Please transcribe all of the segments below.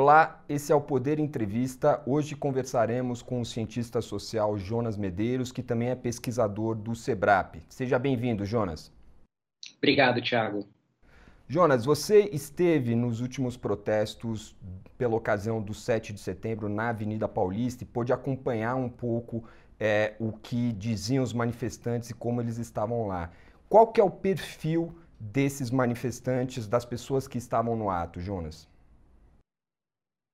Olá, esse é o Poder Entrevista. Hoje conversaremos com o cientista social Jonas Medeiros, que também é pesquisador do SEBRAP. Seja bem-vindo, Jonas. Obrigado, Thiago. Jonas, você esteve nos últimos protestos pela ocasião do 7 de setembro na Avenida Paulista e pôde acompanhar um pouco é, o que diziam os manifestantes e como eles estavam lá. Qual que é o perfil desses manifestantes, das pessoas que estavam no ato, Jonas?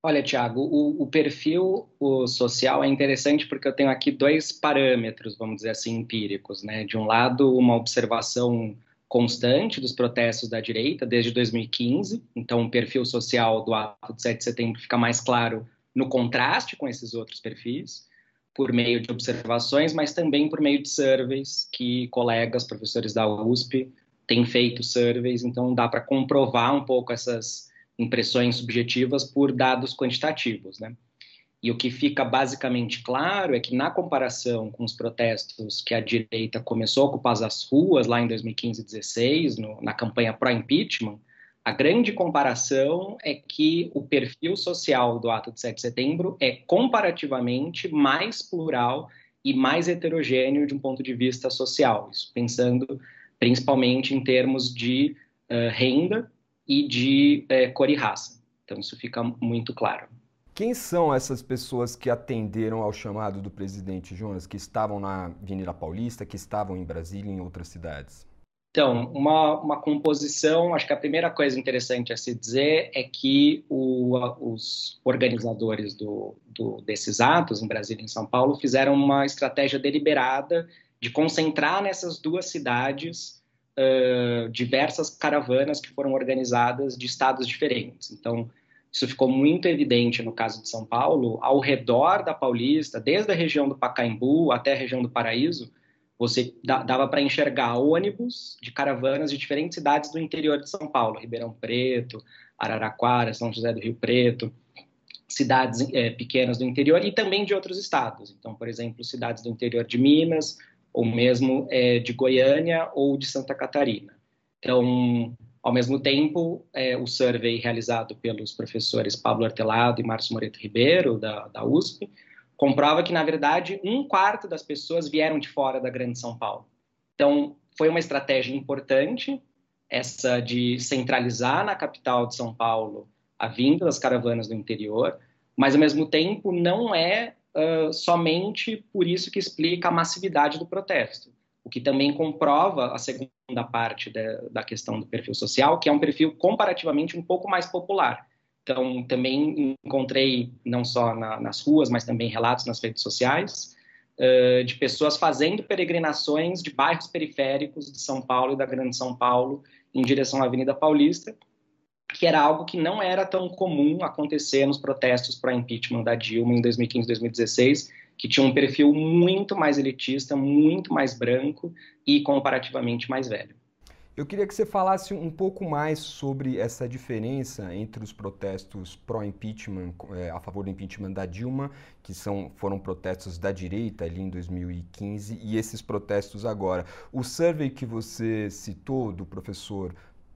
Olha, Tiago, o, o, perfil o social é interessante porque eu tenho aqui dois parâmetros, vamos dizer assim, empíricos. Né? De um lado, uma observação constante dos protestos da direita desde 2015, então o perfil social do ato de 7 de setembro fica mais claro no contraste com esses outros perfis, por meio de observações, mas também por meio de surveys que colegas, professores da USP, têm feito surveys, então dá para comprovar um pouco essas impressões subjetivas por dados quantitativos, né? E o que fica basicamente claro é que, na comparação com os protestos que a direita começou a ocupar as ruas lá em 2015 e 2016, no, na campanha pró-impeachment, a grande comparação é que o perfil social do ato de 7 de setembro é comparativamente mais plural e mais heterogêneo de um ponto de vista social, isso pensando principalmente em termos de uh, renda e de é, cor e raça. Então, isso fica muito claro. Quem são essas pessoas que atenderam ao chamado do presidente Jonas, que estavam na Avenida Paulista, que estavam em Brasília e em outras cidades? Então, uma, uma composição, acho que a primeira coisa interessante a se dizer é que o, os organizadores do, do, desses atos, em Brasília e em São Paulo, fizeram uma estratégia deliberada de concentrar nessas duas cidades uh, diversas caravanas que foram organizadas de estados diferentes. Então, isso ficou muito evidente no caso de São Paulo, ao redor da Paulista, desde a região do Pacaembu até a região do Paraíso, você dava para enxergar ônibus de caravanas de diferentes cidades do interior de São Paulo, Ribeirão Preto, Araraquara, São José do Rio Preto, cidades é, pequenas do interior e também de outros estados. Então, por exemplo, cidades do interior de Minas, ou mesmo é, de Goiânia ou de Santa Catarina. Então, ao mesmo tempo, é, o survey realizado pelos professores Pablo Artelado e Márcio Moreto Ribeiro, da, da USP, comprova que, na verdade, um quarto das pessoas vieram de fora da Grande São Paulo. Então, foi uma estratégia importante, essa de centralizar na capital de São Paulo a vinda das caravanas do interior, mas, ao mesmo tempo, não é somente por isso que explica a massividade do protesto, o que também comprova a segunda parte de, da questão do perfil social, que é um perfil comparativamente um pouco mais popular. Então, também encontrei, não só na, nas ruas, mas também relatos nas redes sociais, uh, de pessoas fazendo peregrinações de bairros periféricos de São Paulo e da Grande São Paulo em direção à Avenida Paulista, que era algo que não era tão comum acontecer nos protestos para impeachment da Dilma em 2015 2016, que tinha um perfil muito mais elitista, muito mais branco e comparativamente mais velho. Eu queria que você falasse um pouco mais sobre essa diferença entre os protestos pró-impeachment, é, a favor do impeachment da Dilma, que são, foram protestos da direita ali em 2015, e esses protestos agora. O survey que você citou do professor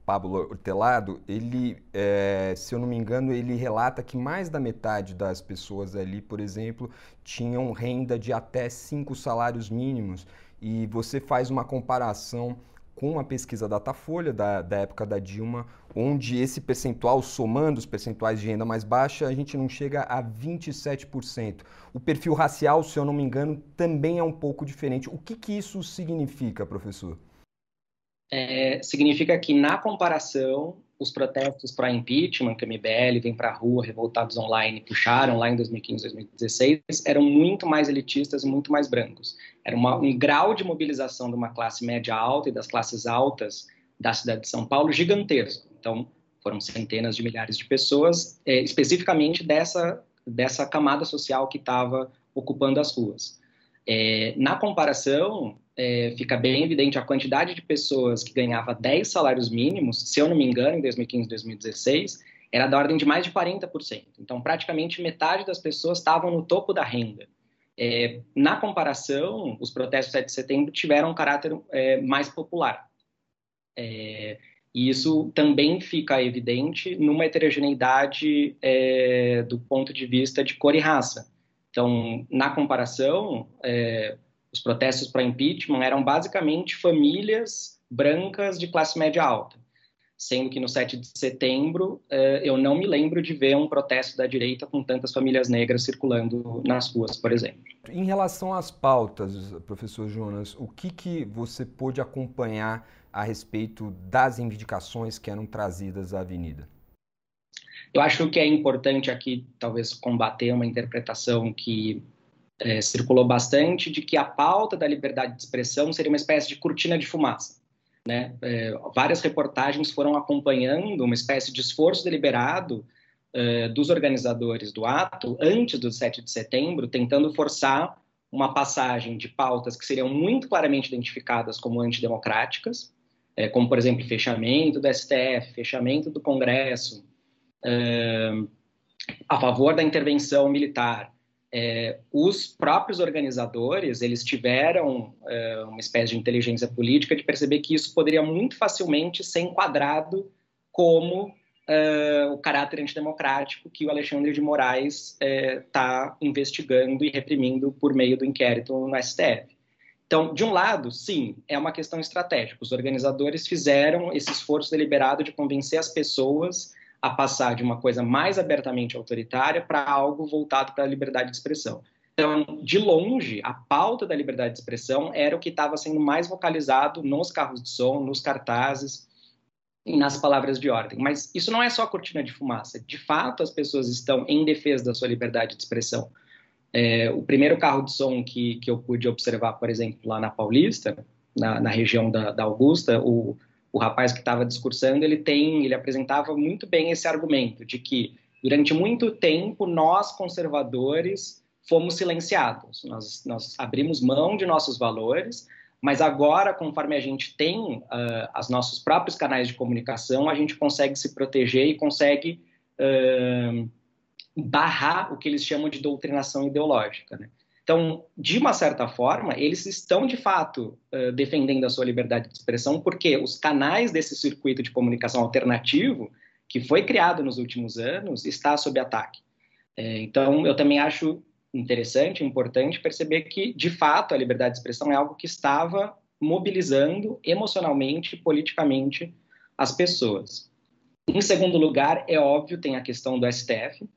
Pablo Hortelado, ele, é, se eu não me engano, ele relata que mais da metade das pessoas ali, por exemplo, tinham renda de até cinco salários mínimos. E você faz uma comparação com a pesquisa Datafolha da, da época da Dilma, onde esse percentual, somando os percentuais de renda mais baixa, a gente não chega a 27%. O perfil racial, se eu não me engano, também é um pouco diferente. O que, que isso significa, professor? É, significa que, na comparação, os protestos para impeachment, que o MBL vem para a rua, revoltados online, puxaram lá em 2015, 2016, eram muito mais elitistas e muito mais brancos. Era uma, um grau de mobilização de uma classe média alta e das classes altas da cidade de São Paulo gigantesco. Então, foram centenas de milhares de pessoas, é, especificamente dessa, dessa camada social que estava ocupando as ruas. É, na comparação, é, fica bem evidente a quantidade de pessoas que ganhava 10 salários mínimos, se eu não me engano, em 2015, 2016, era da ordem de mais de 40%. Então, praticamente metade das pessoas estavam no topo da renda. É, na comparação, os protestos 7 de setembro tiveram um caráter é, mais popular. É, E isso também fica evidente numa heterogeneidade é, do ponto de vista de cor e raça. Então, na comparação, é, os protestos para impeachment eram basicamente famílias brancas de classe média alta, sendo que no 7 de setembro é, eu não me lembro de ver um protesto da direita com tantas famílias negras circulando nas ruas, por exemplo. Em relação às pautas, professor Jonas, o que, que você pôde acompanhar a respeito das reivindicações que eram trazidas à Avenida? Eu acho que é importante aqui, talvez, combater uma interpretação que é, circulou bastante de que a pauta da liberdade de expressão seria uma espécie de cortina de fumaça. Né? É, várias reportagens foram acompanhando uma espécie de esforço deliberado é, dos organizadores do ato antes do 7 de setembro, tentando forçar uma passagem de pautas que seriam muito claramente identificadas como antidemocráticas, é, como, por exemplo, fechamento do STF, fechamento do Congresso, é, a favor da intervenção militar. É, os próprios organizadores eles tiveram é, uma espécie de inteligência política de perceber que isso poderia muito facilmente ser enquadrado como é, o caráter antidemocrático que o Alexandre de Moraes está é, investigando e reprimindo por meio do inquérito no STF. Então, de um lado, sim, é uma questão estratégica. Os organizadores fizeram esse esforço deliberado de convencer as pessoas a passar de uma coisa mais abertamente autoritária para algo voltado para a liberdade de expressão. Então, de longe, a pauta da liberdade de expressão era o que estava sendo mais vocalizado nos carros de som, nos cartazes e nas palavras de ordem. Mas isso não é só cortina de fumaça. De fato, as pessoas estão em defesa da sua liberdade de expressão. É, o primeiro carro de som que, que eu pude observar, por exemplo, lá na Paulista, na, na região da, da, Augusta, o, o rapaz que estava discursando, ele tem, ele apresentava muito bem esse argumento de que durante muito tempo nós conservadores fomos silenciados, nós, nós abrimos mão de nossos valores, mas agora, conforme a gente tem uh, os nossos próprios canais de comunicação, a gente consegue se proteger e consegue uh, barrar o que eles chamam de doutrinação ideológica. Né? Então, de uma certa forma, eles estão de fato uh, defendendo a sua liberdade de expressão, porque os canais desse circuito de comunicação alternativo, que foi criado nos últimos anos, está sob ataque. É, então, eu também acho interessante, importante perceber que, de fato, a liberdade de expressão é algo que estava mobilizando emocionalmente, politicamente as pessoas. Em segundo lugar, é óbvio, tem a questão do STF,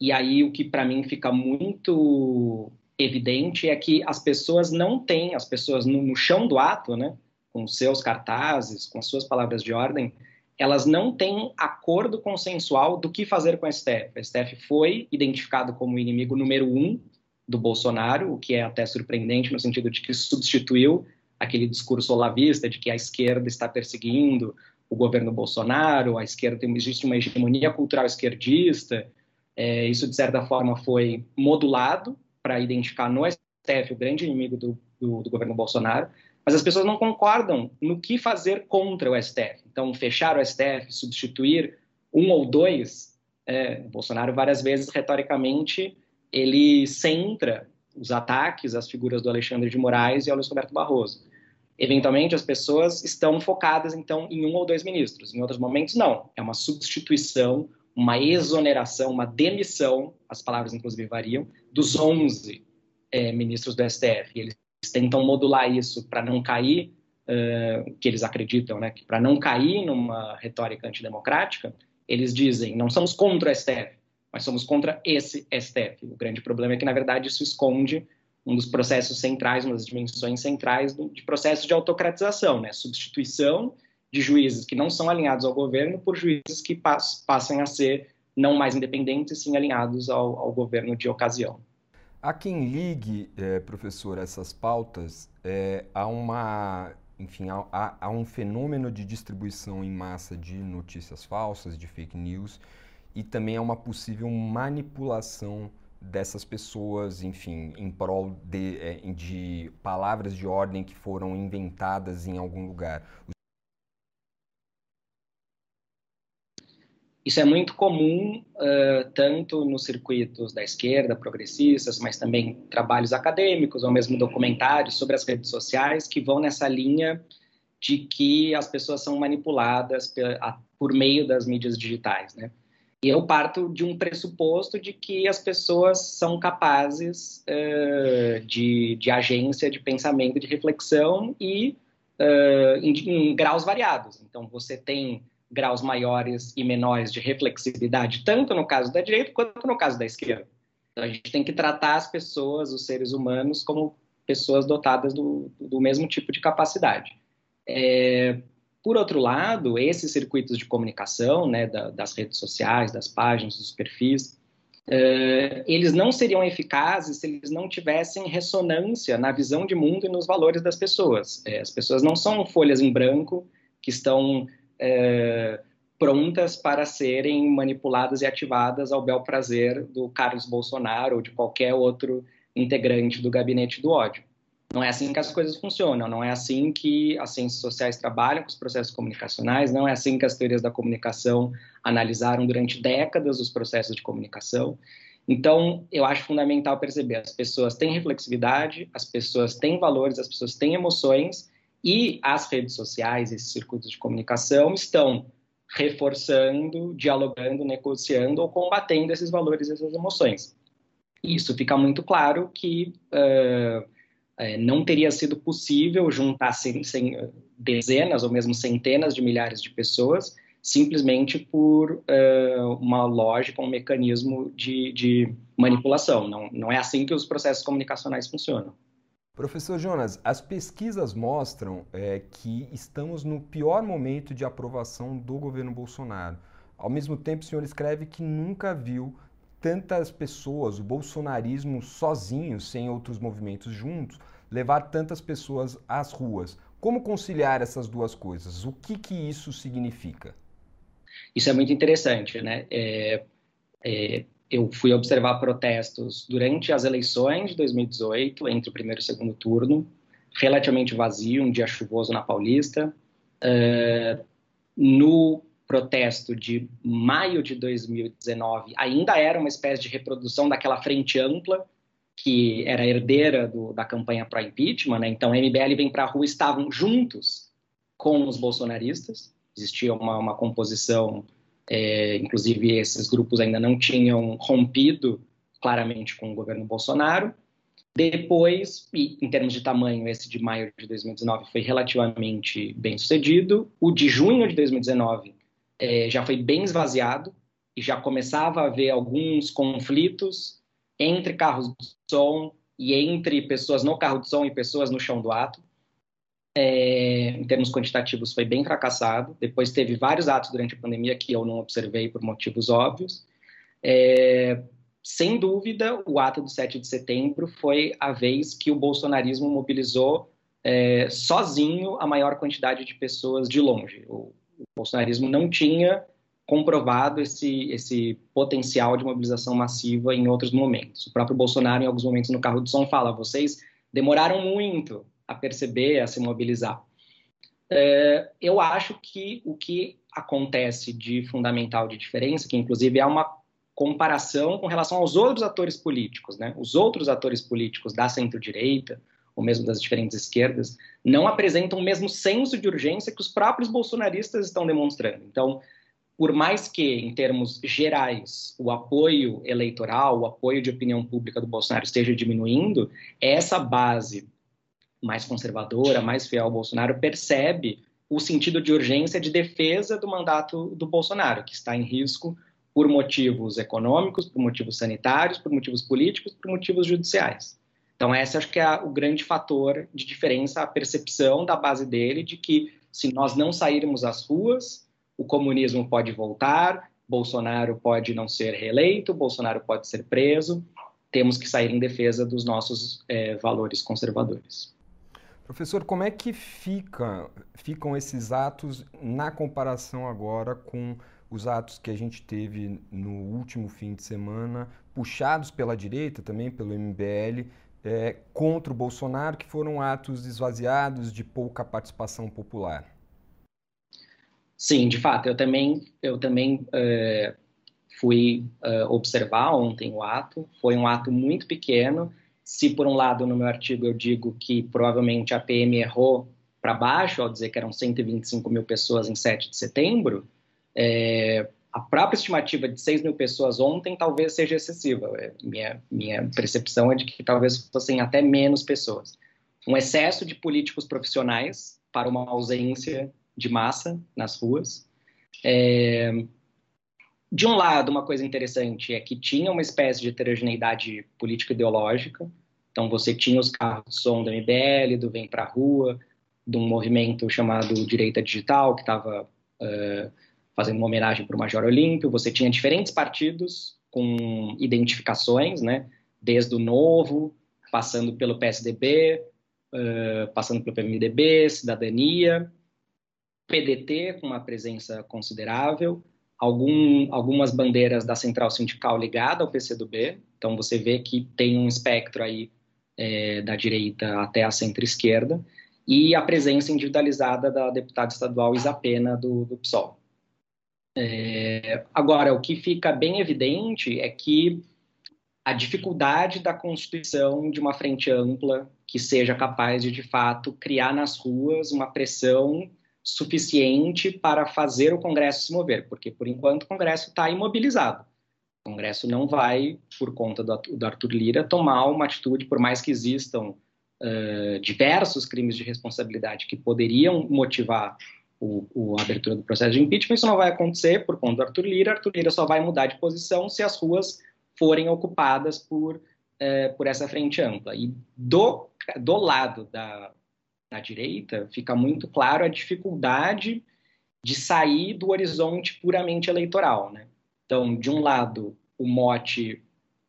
e aí o que para mim fica muito evidente é que as pessoas não têm, as pessoas no, no chão do ato, né, com seus cartazes, com suas palavras de ordem, elas não têm acordo consensual do que fazer com a STF. A STF foi identificado como inimigo número um do Bolsonaro, o que é até surpreendente no sentido de que substituiu aquele discurso olavista de que a esquerda está perseguindo o governo Bolsonaro, a esquerda existe uma hegemonia cultural esquerdista, é, isso, de certa forma, foi modulado para identificar no STF o grande inimigo do, do, do, governo Bolsonaro, mas as pessoas não concordam no que fazer contra o STF. Então, fechar o STF, substituir um ou dois, é, Bolsonaro várias vezes, retoricamente, ele centra os ataques às figuras do Alexandre de Moraes e ao Luiz Roberto Barroso. Eventualmente, as pessoas estão focadas, então, em um ou dois ministros. Em outros momentos, não. É uma substituição uma exoneração, uma demissão, as palavras inclusive variam, dos 11 é, ministros do STF. Eles tentam modular isso para não cair, uh, que eles acreditam, né, para não cair numa retórica antidemocrática, eles dizem, não somos contra o STF, mas somos contra esse STF. O grande problema é que, na verdade, isso esconde um dos processos centrais, uma das dimensões centrais de processo de autocratização, né? substituição de juízes que não são alinhados ao governo por juízes que pass passem a ser não mais independentes, sim alinhados ao, ao governo de ocasião. Há quem ligue, é, professor, essas pautas é, a uma, enfim, a, um fenômeno de distribuição em massa de notícias falsas, de fake news, e também a uma possível manipulação dessas pessoas, enfim, em prol de, é, de palavras de ordem que foram inventadas em algum lugar. Isso é muito comum uh, tanto nos circuitos da esquerda, progressistas, mas também trabalhos acadêmicos ou mesmo documentários sobre as redes sociais que vão nessa linha de que as pessoas são manipuladas por meio das mídias digitais, né? E eu parto de um pressuposto de que as pessoas são capazes uh, de, de agência, de pensamento, de reflexão e uh, em, em, graus variados. Então, você tem graus maiores e menores de reflexividade, tanto no caso da direita quanto no caso da esquerda. Então, a gente tem que tratar as pessoas, os seres humanos, como pessoas dotadas do, do mesmo tipo de capacidade. É, por outro lado, esses circuitos de comunicação, né, da, das redes sociais, das páginas, dos perfis, uh, eles não seriam eficazes se eles não tivessem ressonância na visão de mundo e nos valores das pessoas. É, as pessoas não são folhas em branco que estão uh, prontas para serem manipuladas e ativadas ao bel prazer do Carlos Bolsonaro ou de qualquer outro integrante do gabinete do ódio. Não é assim que as coisas funcionam, não é assim que as ciências sociais trabalham com os processos comunicacionais, não é assim que as teorias da comunicação analisaram durante décadas os processos de comunicação. Então, eu acho fundamental perceber: as pessoas têm reflexividade, as pessoas têm valores, as pessoas têm emoções, e as redes sociais, esses circuitos de comunicação, estão reforçando, dialogando, negociando ou combatendo esses valores, essas emoções. Isso fica muito claro que. Uh, não teria sido possível juntar sem, sem, dezenas ou mesmo centenas de milhares de pessoas simplesmente por uh, uma lógica, um mecanismo de, de manipulação. Não, não é assim que os processos comunicacionais funcionam. Professor Jonas, as pesquisas mostram é, que estamos no pior momento de aprovação do governo Bolsonaro. Ao mesmo tempo, o senhor escreve que nunca viu tantas pessoas, o bolsonarismo sozinho, sem outros movimentos juntos, levar tantas pessoas às ruas. Como conciliar essas duas coisas? O que, que isso significa? Isso é muito interessante, né? É, é, eu fui observar protestos durante as eleições de 2018, entre o primeiro e o segundo turno, relativamente vazio, um dia chuvoso na Paulista. Uh, no protesto de maio de 2019 ainda era uma espécie de reprodução daquela frente ampla que era herdeira do, da campanha para impeachment, né? então MBL vem para a rua estavam juntos com os bolsonaristas, existia uma, uma composição, é, inclusive esses grupos ainda não tinham rompido claramente com o governo Bolsonaro. Depois, em termos de tamanho, esse de maio de 2019 foi relativamente bem sucedido. O de junho de 2019 é, já foi bem esvaziado e já começava a haver alguns conflitos entre carros de som e entre pessoas no carro de som e pessoas no chão do ato. É, em termos quantitativos, foi bem fracassado. Depois teve vários atos durante a pandemia que eu não observei por motivos óbvios. É, sem dúvida, o ato do 7 de setembro foi a vez que o bolsonarismo mobilizou é, sozinho a maior quantidade de pessoas de longe. O, o bolsonarismo não tinha comprovado esse, esse potencial de mobilização massiva em outros momentos. O próprio Bolsonaro, em alguns momentos no carro de som, fala: vocês demoraram muito a perceber, a se mobilizar. É, eu acho que o que acontece de fundamental de diferença, que inclusive é uma comparação com relação aos outros atores políticos, né? Os outros atores políticos da centro-direita, ou mesmo das diferentes esquerdas, não apresentam o mesmo senso de urgência que os próprios bolsonaristas estão demonstrando. Então, por mais que, em termos gerais, o apoio eleitoral, o apoio de opinião pública do Bolsonaro esteja diminuindo, essa base mais conservadora, mais fiel ao Bolsonaro, percebe o sentido de urgência de defesa do mandato do Bolsonaro, que está em risco por motivos econômicos, por motivos sanitários, por motivos políticos, por motivos judiciais. Então, esse acho que é o grande fator de diferença, a percepção da base dele de que se nós não sairmos às ruas, o comunismo pode voltar, Bolsonaro pode não ser reeleito, Bolsonaro pode ser preso, temos que sair em defesa dos nossos é, valores conservadores. Professor, como é que fica, ficam esses atos na comparação agora com os atos que a gente teve no último fim de semana, puxados pela direita, também pelo MBL, é, contra o Bolsonaro, que foram atos esvaziados de pouca participação popular. Sim, de fato, eu também, eu também é, fui é, observar ontem o ato. Foi um ato muito pequeno. Se por um lado no meu artigo eu digo que provavelmente a PM errou para baixo, ao dizer que eram 125 mil pessoas em 7 de setembro, é, a própria estimativa de 6 mil pessoas ontem talvez seja excessiva. É, minha, minha percepção é de que talvez fossem até menos pessoas. Um excesso de políticos profissionais para uma ausência de massa nas ruas. É, de um lado, uma coisa interessante é que tinha uma espécie de heterogeneidade político-ideológica. Então, você tinha os carros de som do MBL, do Vem Pra Rua, de um movimento chamado Direita Digital, que estava uh, fazendo uma homenagem para o Major Olímpio. Você tinha diferentes partidos com identificações, né? desde o Novo, passando pelo PSDB, uh, passando pelo PMDB, Cidadania, PDT, com uma presença considerável, algum, algumas bandeiras da central sindical ligada ao PCdoB. Então, você vê que tem um espectro aí é, da direita até a centro-esquerda, e a presença individualizada da deputada estadual Isapena do, do PSOL. É, agora, o que fica bem evidente é que a dificuldade da constituição de uma frente ampla que seja capaz de, de fato, criar nas ruas uma pressão suficiente para fazer o Congresso se mover, porque por enquanto o Congresso está imobilizado. O Congresso não vai, por conta do, Arthur Lira, tomar uma atitude, por mais que existam uh, diversos crimes de responsabilidade que poderiam motivar o, a abertura do processo de impeachment, isso não vai acontecer por conta do Arthur Lira. Arthur Lira só vai mudar de posição se as ruas forem ocupadas por, uh, por essa frente ampla. E do, do lado da, na direita, fica muito claro a dificuldade de sair do horizonte puramente eleitoral. Né? Então, de um lado, o mote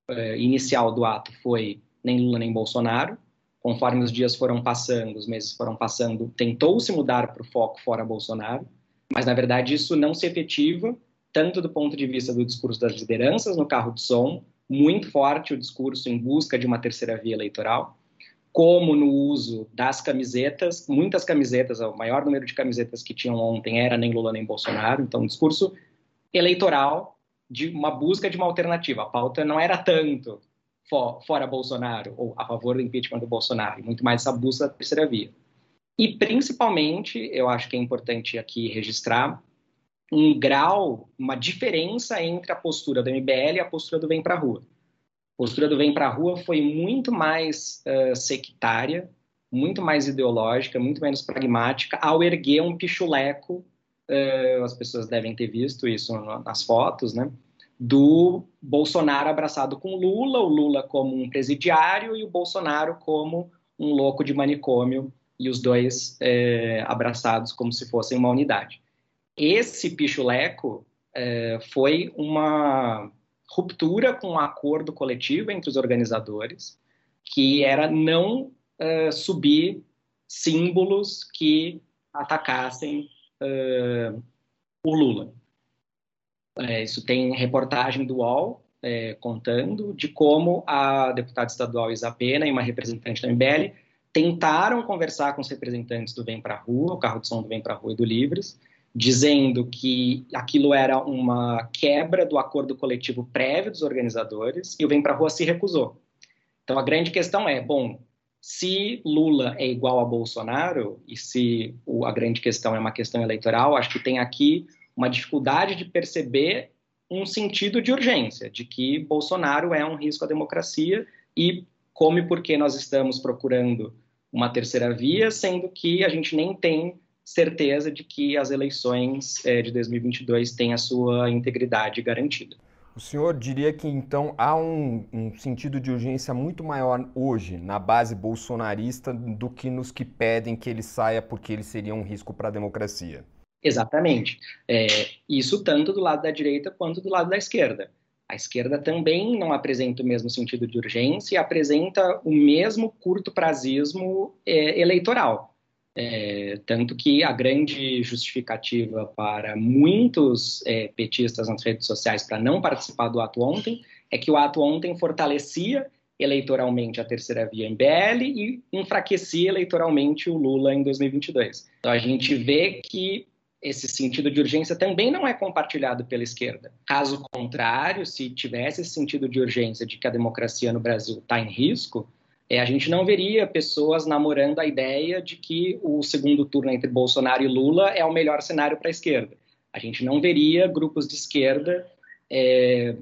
eh, inicial do ato foi nem Lula nem Bolsonaro. Conforme os dias foram passando, os meses foram passando, tentou-se mudar para o foco fora Bolsonaro, mas na verdade isso não se efetiva, tanto do ponto de vista do discurso das lideranças no carro de som, muito forte o discurso em busca de uma terceira via eleitoral, como no uso das camisetas, muitas camisetas, o maior número de camisetas que tinham ontem era nem Lula nem Bolsonaro, então um discurso eleitoral de uma busca de uma alternativa. A pauta não era tanto for, fora Bolsonaro ou a favor do impeachment do Bolsonaro, muito mais essa busca da terceira via. E principalmente, eu acho que é importante aqui registrar um grau, uma diferença entre a postura do MBL e a postura do Vem Pra Rua postura do Vem para a Rua foi muito mais uh, sectária, muito mais ideológica, muito menos pragmática, ao erguer um pichuleco, uh, as pessoas devem ter visto isso nas fotos, né? Do Bolsonaro abraçado com Lula, o Lula como um presidiário e o Bolsonaro como um louco de manicômio, e os dois é, abraçados como se fossem uma unidade. Esse pichuleco é, foi uma ruptura com um acordo coletivo entre os organizadores, que era não uh, subir símbolos que atacassem uh, o Lula. É, isso tem reportagem do UOL é, contando de como a deputada estadual Isapena e uma representante da MBL tentaram conversar com os representantes do Vem Pra Rua, o carro de som do Vem Pra Rua e do Livres, dizendo que aquilo era uma quebra do acordo coletivo prévio dos organizadores e o Vem Pra Rua se recusou. Então a grande questão é, bom, se Lula é igual a Bolsonaro e se a grande questão é uma questão eleitoral, acho que tem aqui uma dificuldade de perceber um sentido de urgência, de que Bolsonaro é um risco à democracia e como e por que nós estamos procurando uma terceira via, sendo que a gente nem tem certeza de que as eleições é, de 2022 têm a sua integridade garantida. O senhor diria que então há um, um, sentido de urgência muito maior hoje na base bolsonarista do que nos que pedem que ele saia porque ele seria um risco para a democracia? Exatamente. É, isso tanto do lado da direita quanto do lado da esquerda. A esquerda também não apresenta o mesmo sentido de urgência e apresenta o mesmo curto prazismo é, eleitoral. É, tanto que a grande justificativa para muitos é, petistas nas redes sociais para não participar do ato ontem é que o ato ontem fortalecia eleitoralmente a terceira via MBL e enfraquecia eleitoralmente o Lula em 2022. Então a gente vê que esse sentido de urgência também não é compartilhado pela esquerda. Caso contrário, se tivesse esse sentido de urgência de que a democracia no Brasil está em risco, é, a gente não veria pessoas namorando a ideia de que o segundo turno entre Bolsonaro e Lula é o melhor cenário para a esquerda. A gente não veria grupos de esquerda é,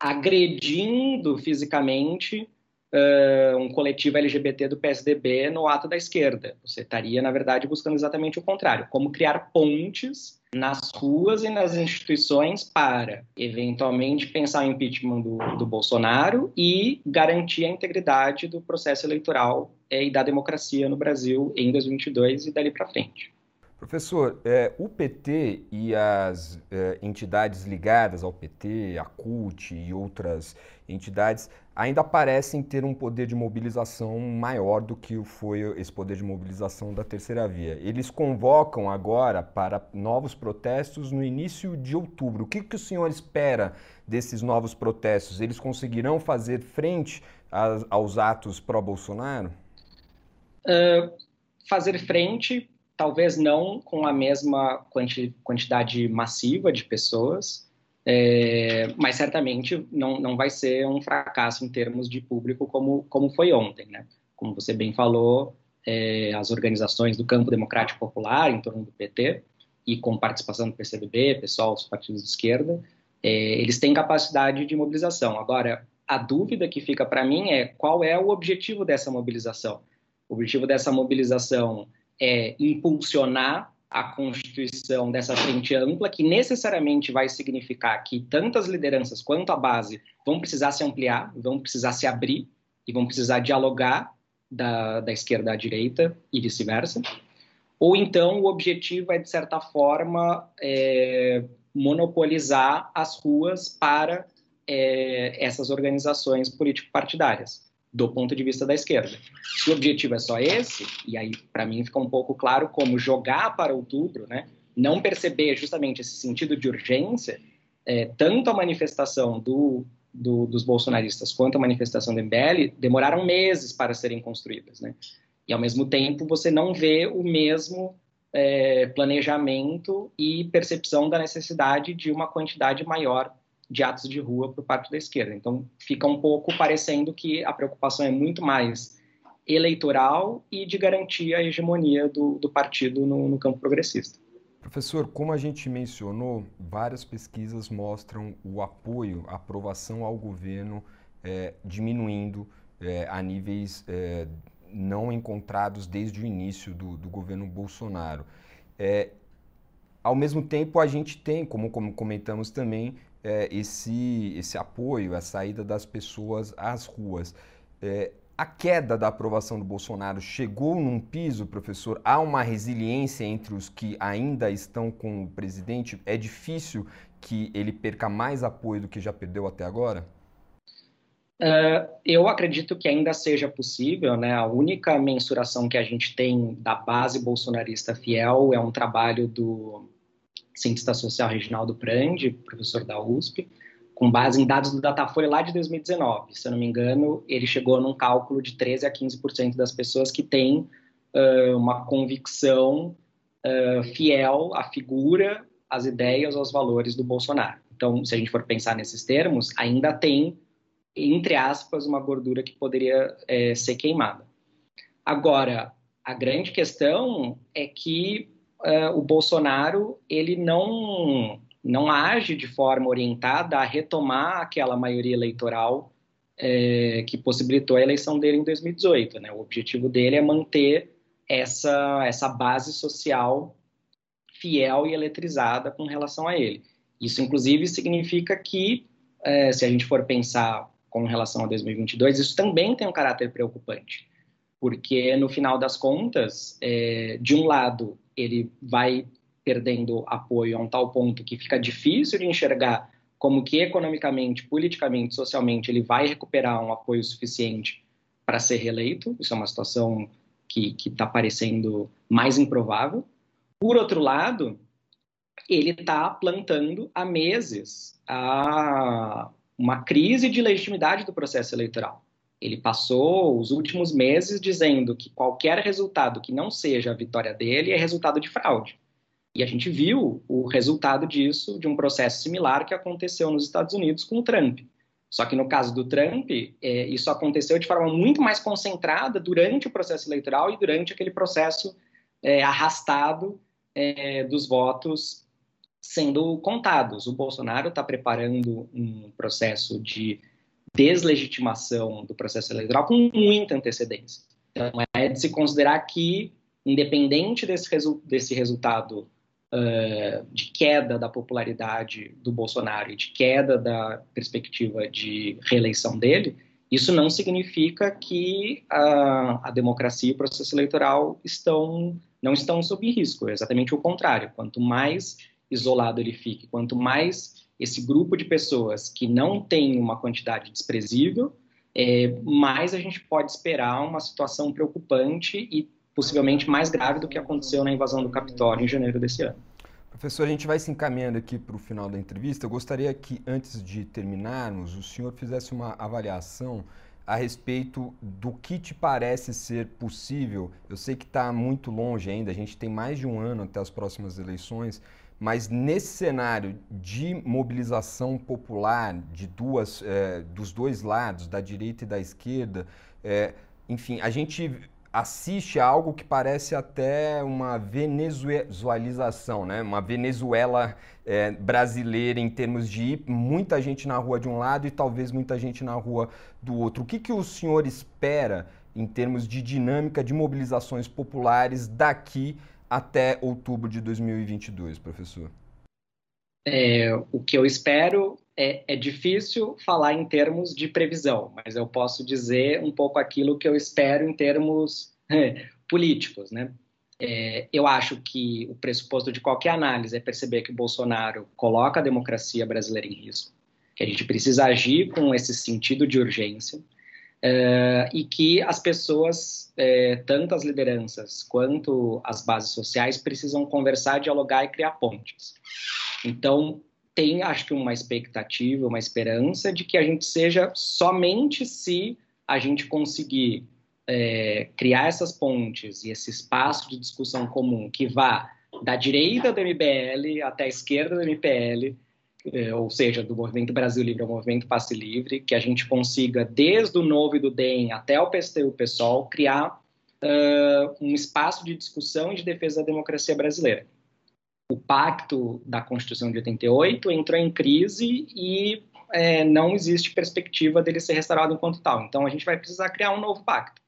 agredindo fisicamente uh, um coletivo LGBT do PSDB no ato da esquerda. Você estaria, na verdade, buscando exatamente o contrário, como criar pontes nas ruas e nas instituições para, eventualmente, pensar em impeachment do, do Bolsonaro e garantir a integridade do processo eleitoral eh, e da democracia no Brasil em 2022 e dali para frente. Professor, é, o PT e as é, entidades ligadas ao PT, a CUT e outras entidades, ainda parecem ter um poder de mobilização maior do que foi esse poder de mobilização da terceira via. Eles convocam agora para novos protestos no início de outubro. O que, que o senhor espera desses novos protestos? Eles conseguirão fazer frente a, aos atos pró-Bolsonaro? Uh, fazer frente talvez não com a mesma quanti quantidade massiva de pessoas, é, mas certamente não, não vai ser um fracasso em termos de público como, como foi ontem, né? Como você bem falou, é, as organizações do campo democrático popular em torno do PT e com participação do PCdoB, pessoal dos partidos de esquerda, é, eles têm capacidade de mobilização. Agora, a dúvida que fica para mim é qual é o objetivo dessa mobilização. O objetivo dessa mobilização é, impulsionar a constituição dessa frente ampla, que necessariamente vai significar que tantas lideranças quanto a base vão precisar se ampliar, vão precisar se abrir e vão precisar dialogar da, da esquerda à direita e vice-versa. Ou então o objetivo é, de certa forma, é, monopolizar as ruas para é, essas organizações político-partidárias do ponto de vista da esquerda. Se o objetivo é só esse, e aí para mim fica um pouco claro como jogar para outubro, né? não perceber justamente esse sentido de urgência, é, tanto a manifestação do, do, dos bolsonaristas quanto a manifestação do MBL demoraram meses para serem construídas. Né? E ao mesmo tempo você não vê o mesmo é, planejamento e percepção da necessidade de uma quantidade maior de atos de rua por parte da esquerda. Então, fica um pouco parecendo que a preocupação é muito mais eleitoral e de garantir a hegemonia do, do partido no, no campo progressista. Professor, como a gente mencionou, várias pesquisas mostram o apoio, a aprovação ao governo é, diminuindo é, a níveis é, não encontrados desde o início do, do governo Bolsonaro. É, ao mesmo tempo, a gente tem, como, como comentamos também, é, esse, esse apoio, a saída das pessoas às ruas. É, a queda da aprovação do Bolsonaro chegou num piso, professor? Há uma resiliência entre os que ainda estão com o presidente? É difícil que ele perca mais apoio do que já perdeu até agora? Uh, eu acredito que ainda seja possível, né? A única mensuração que a gente tem da base bolsonarista fiel é um trabalho do cientista social Reginaldo Prandi, professor da USP, com base em dados do Datafolha lá de 2019. Se eu não me engano, ele chegou num cálculo de 13 a 15% das pessoas que têm uh, uma convicção uh, fiel à figura, às ideias, aos valores do Bolsonaro. Então, se a gente for pensar nesses termos, ainda tem, entre aspas, uma gordura que poderia ser queimada. Agora, a grande questão é que uh, o Bolsonaro ele não não age de forma orientada a retomar aquela maioria eleitoral é, que possibilitou a eleição dele em 2018. Né? O objetivo dele é manter essa, essa base social fiel e eletrizada com relação a ele. Isso, inclusive, significa que, é, se a gente for pensar com relação a 2022, isso também tem um caráter preocupante, porque, no final das contas, é, de um lado, ele vai perdendo apoio a um tal ponto que fica difícil de enxergar como que economicamente, politicamente, socialmente ele vai recuperar um apoio suficiente para ser reeleito. Isso é uma situação que está parecendo mais improvável. Por outro lado, ele está plantando há meses a uma crise de legitimidade do processo eleitoral. Ele passou os últimos meses dizendo que qualquer resultado que não seja a vitória dele é resultado de fraude. E a gente viu o resultado disso de um processo similar que aconteceu nos Estados Unidos com o Trump. Só que no caso do Trump, é, isso aconteceu de forma muito mais concentrada durante o processo eleitoral e durante aquele processo é, arrastado é, dos votos sendo contados. O Bolsonaro está preparando um processo de deslegitimação do processo eleitoral com muita antecedência. Então, é de se considerar que, independente desse, resu desse resultado uh, de queda da popularidade do Bolsonaro e de queda da perspectiva de reeleição dele, isso não significa que a, a democracia e o processo eleitoral estão, não estão sob risco, é exatamente o contrário. Quanto mais isolado ele fique, quanto mais esse grupo de pessoas que não tem uma quantidade desprezível, é, mais a gente pode esperar uma situação preocupante e possivelmente mais grave do que aconteceu na invasão do Capitólio em janeiro desse ano. Professor, a gente vai se encaminhando aqui para o final da entrevista. Eu gostaria que, antes de terminarmos, o senhor fizesse uma avaliação a respeito do que te parece ser possível. Eu sei que está muito longe ainda, a gente tem mais de um ano até as próximas eleições, mas nesse cenário de mobilização popular de duas, é, dos dois lados, da direita e da esquerda, é, enfim, a gente assiste a algo que parece até uma venezuelização, né? uma Venezuela é, brasileira em termos de muita gente na rua de um lado e talvez muita gente na rua do outro. O que, que o senhor espera em termos de dinâmica de mobilizações populares daqui até outubro de 2022, professor? É, o que eu espero é, é, difícil falar em termos de previsão, mas eu posso dizer um pouco aquilo que eu espero em termos é, políticos, né? É, eu acho que o pressuposto de qualquer análise é perceber que o Bolsonaro coloca a democracia brasileira em risco, que a gente precisa agir com esse sentido de urgência é, e que as pessoas, é, tanto as lideranças quanto as bases sociais, precisam conversar, dialogar e criar pontes. Então, tem, acho que, uma expectativa, uma esperança de que a gente seja somente se a gente conseguir é, criar essas pontes e esse espaço de discussão comum que vá da direita do MBL até a esquerda do MPL, é, ou seja, do Movimento Brasil Livre ao Movimento Passe Livre, que a gente consiga, desde o Novo e do DEM até o PST e o PSOL, criar uh, um espaço de discussão e de defesa da democracia brasileira o pacto da Constituição de 88 entrou em crise e é, não existe perspectiva dele ser restaurado enquanto tal. Então a gente vai precisar criar um novo pacto.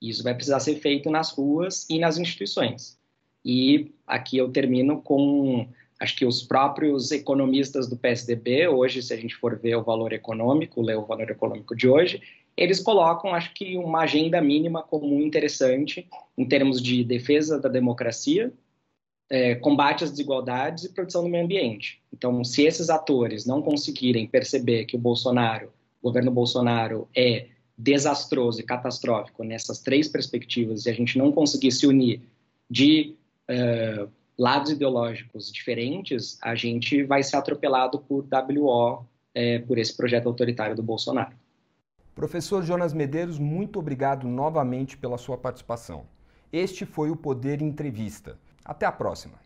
Isso vai precisar ser feito nas ruas e nas instituições. E aqui eu termino com acho que os próprios economistas do PSDB, hoje, se a gente for ver o valor econômico, ler o valor econômico de hoje, eles colocam, acho que, uma agenda mínima comum interessante em termos de defesa da democracia, é, combate às desigualdades e proteção do meio ambiente. Então, se esses atores não conseguirem perceber que o Bolsonaro, o governo Bolsonaro é desastroso e catastrófico nessas três perspectivas e a gente não conseguir se unir de uh, lados ideológicos diferentes, a gente vai ser atropelado por WO, é, por esse projeto autoritário do Bolsonaro. Professor Jonas Medeiros, muito obrigado novamente pela sua participação. Este foi o Poder Entrevista. Até a próxima!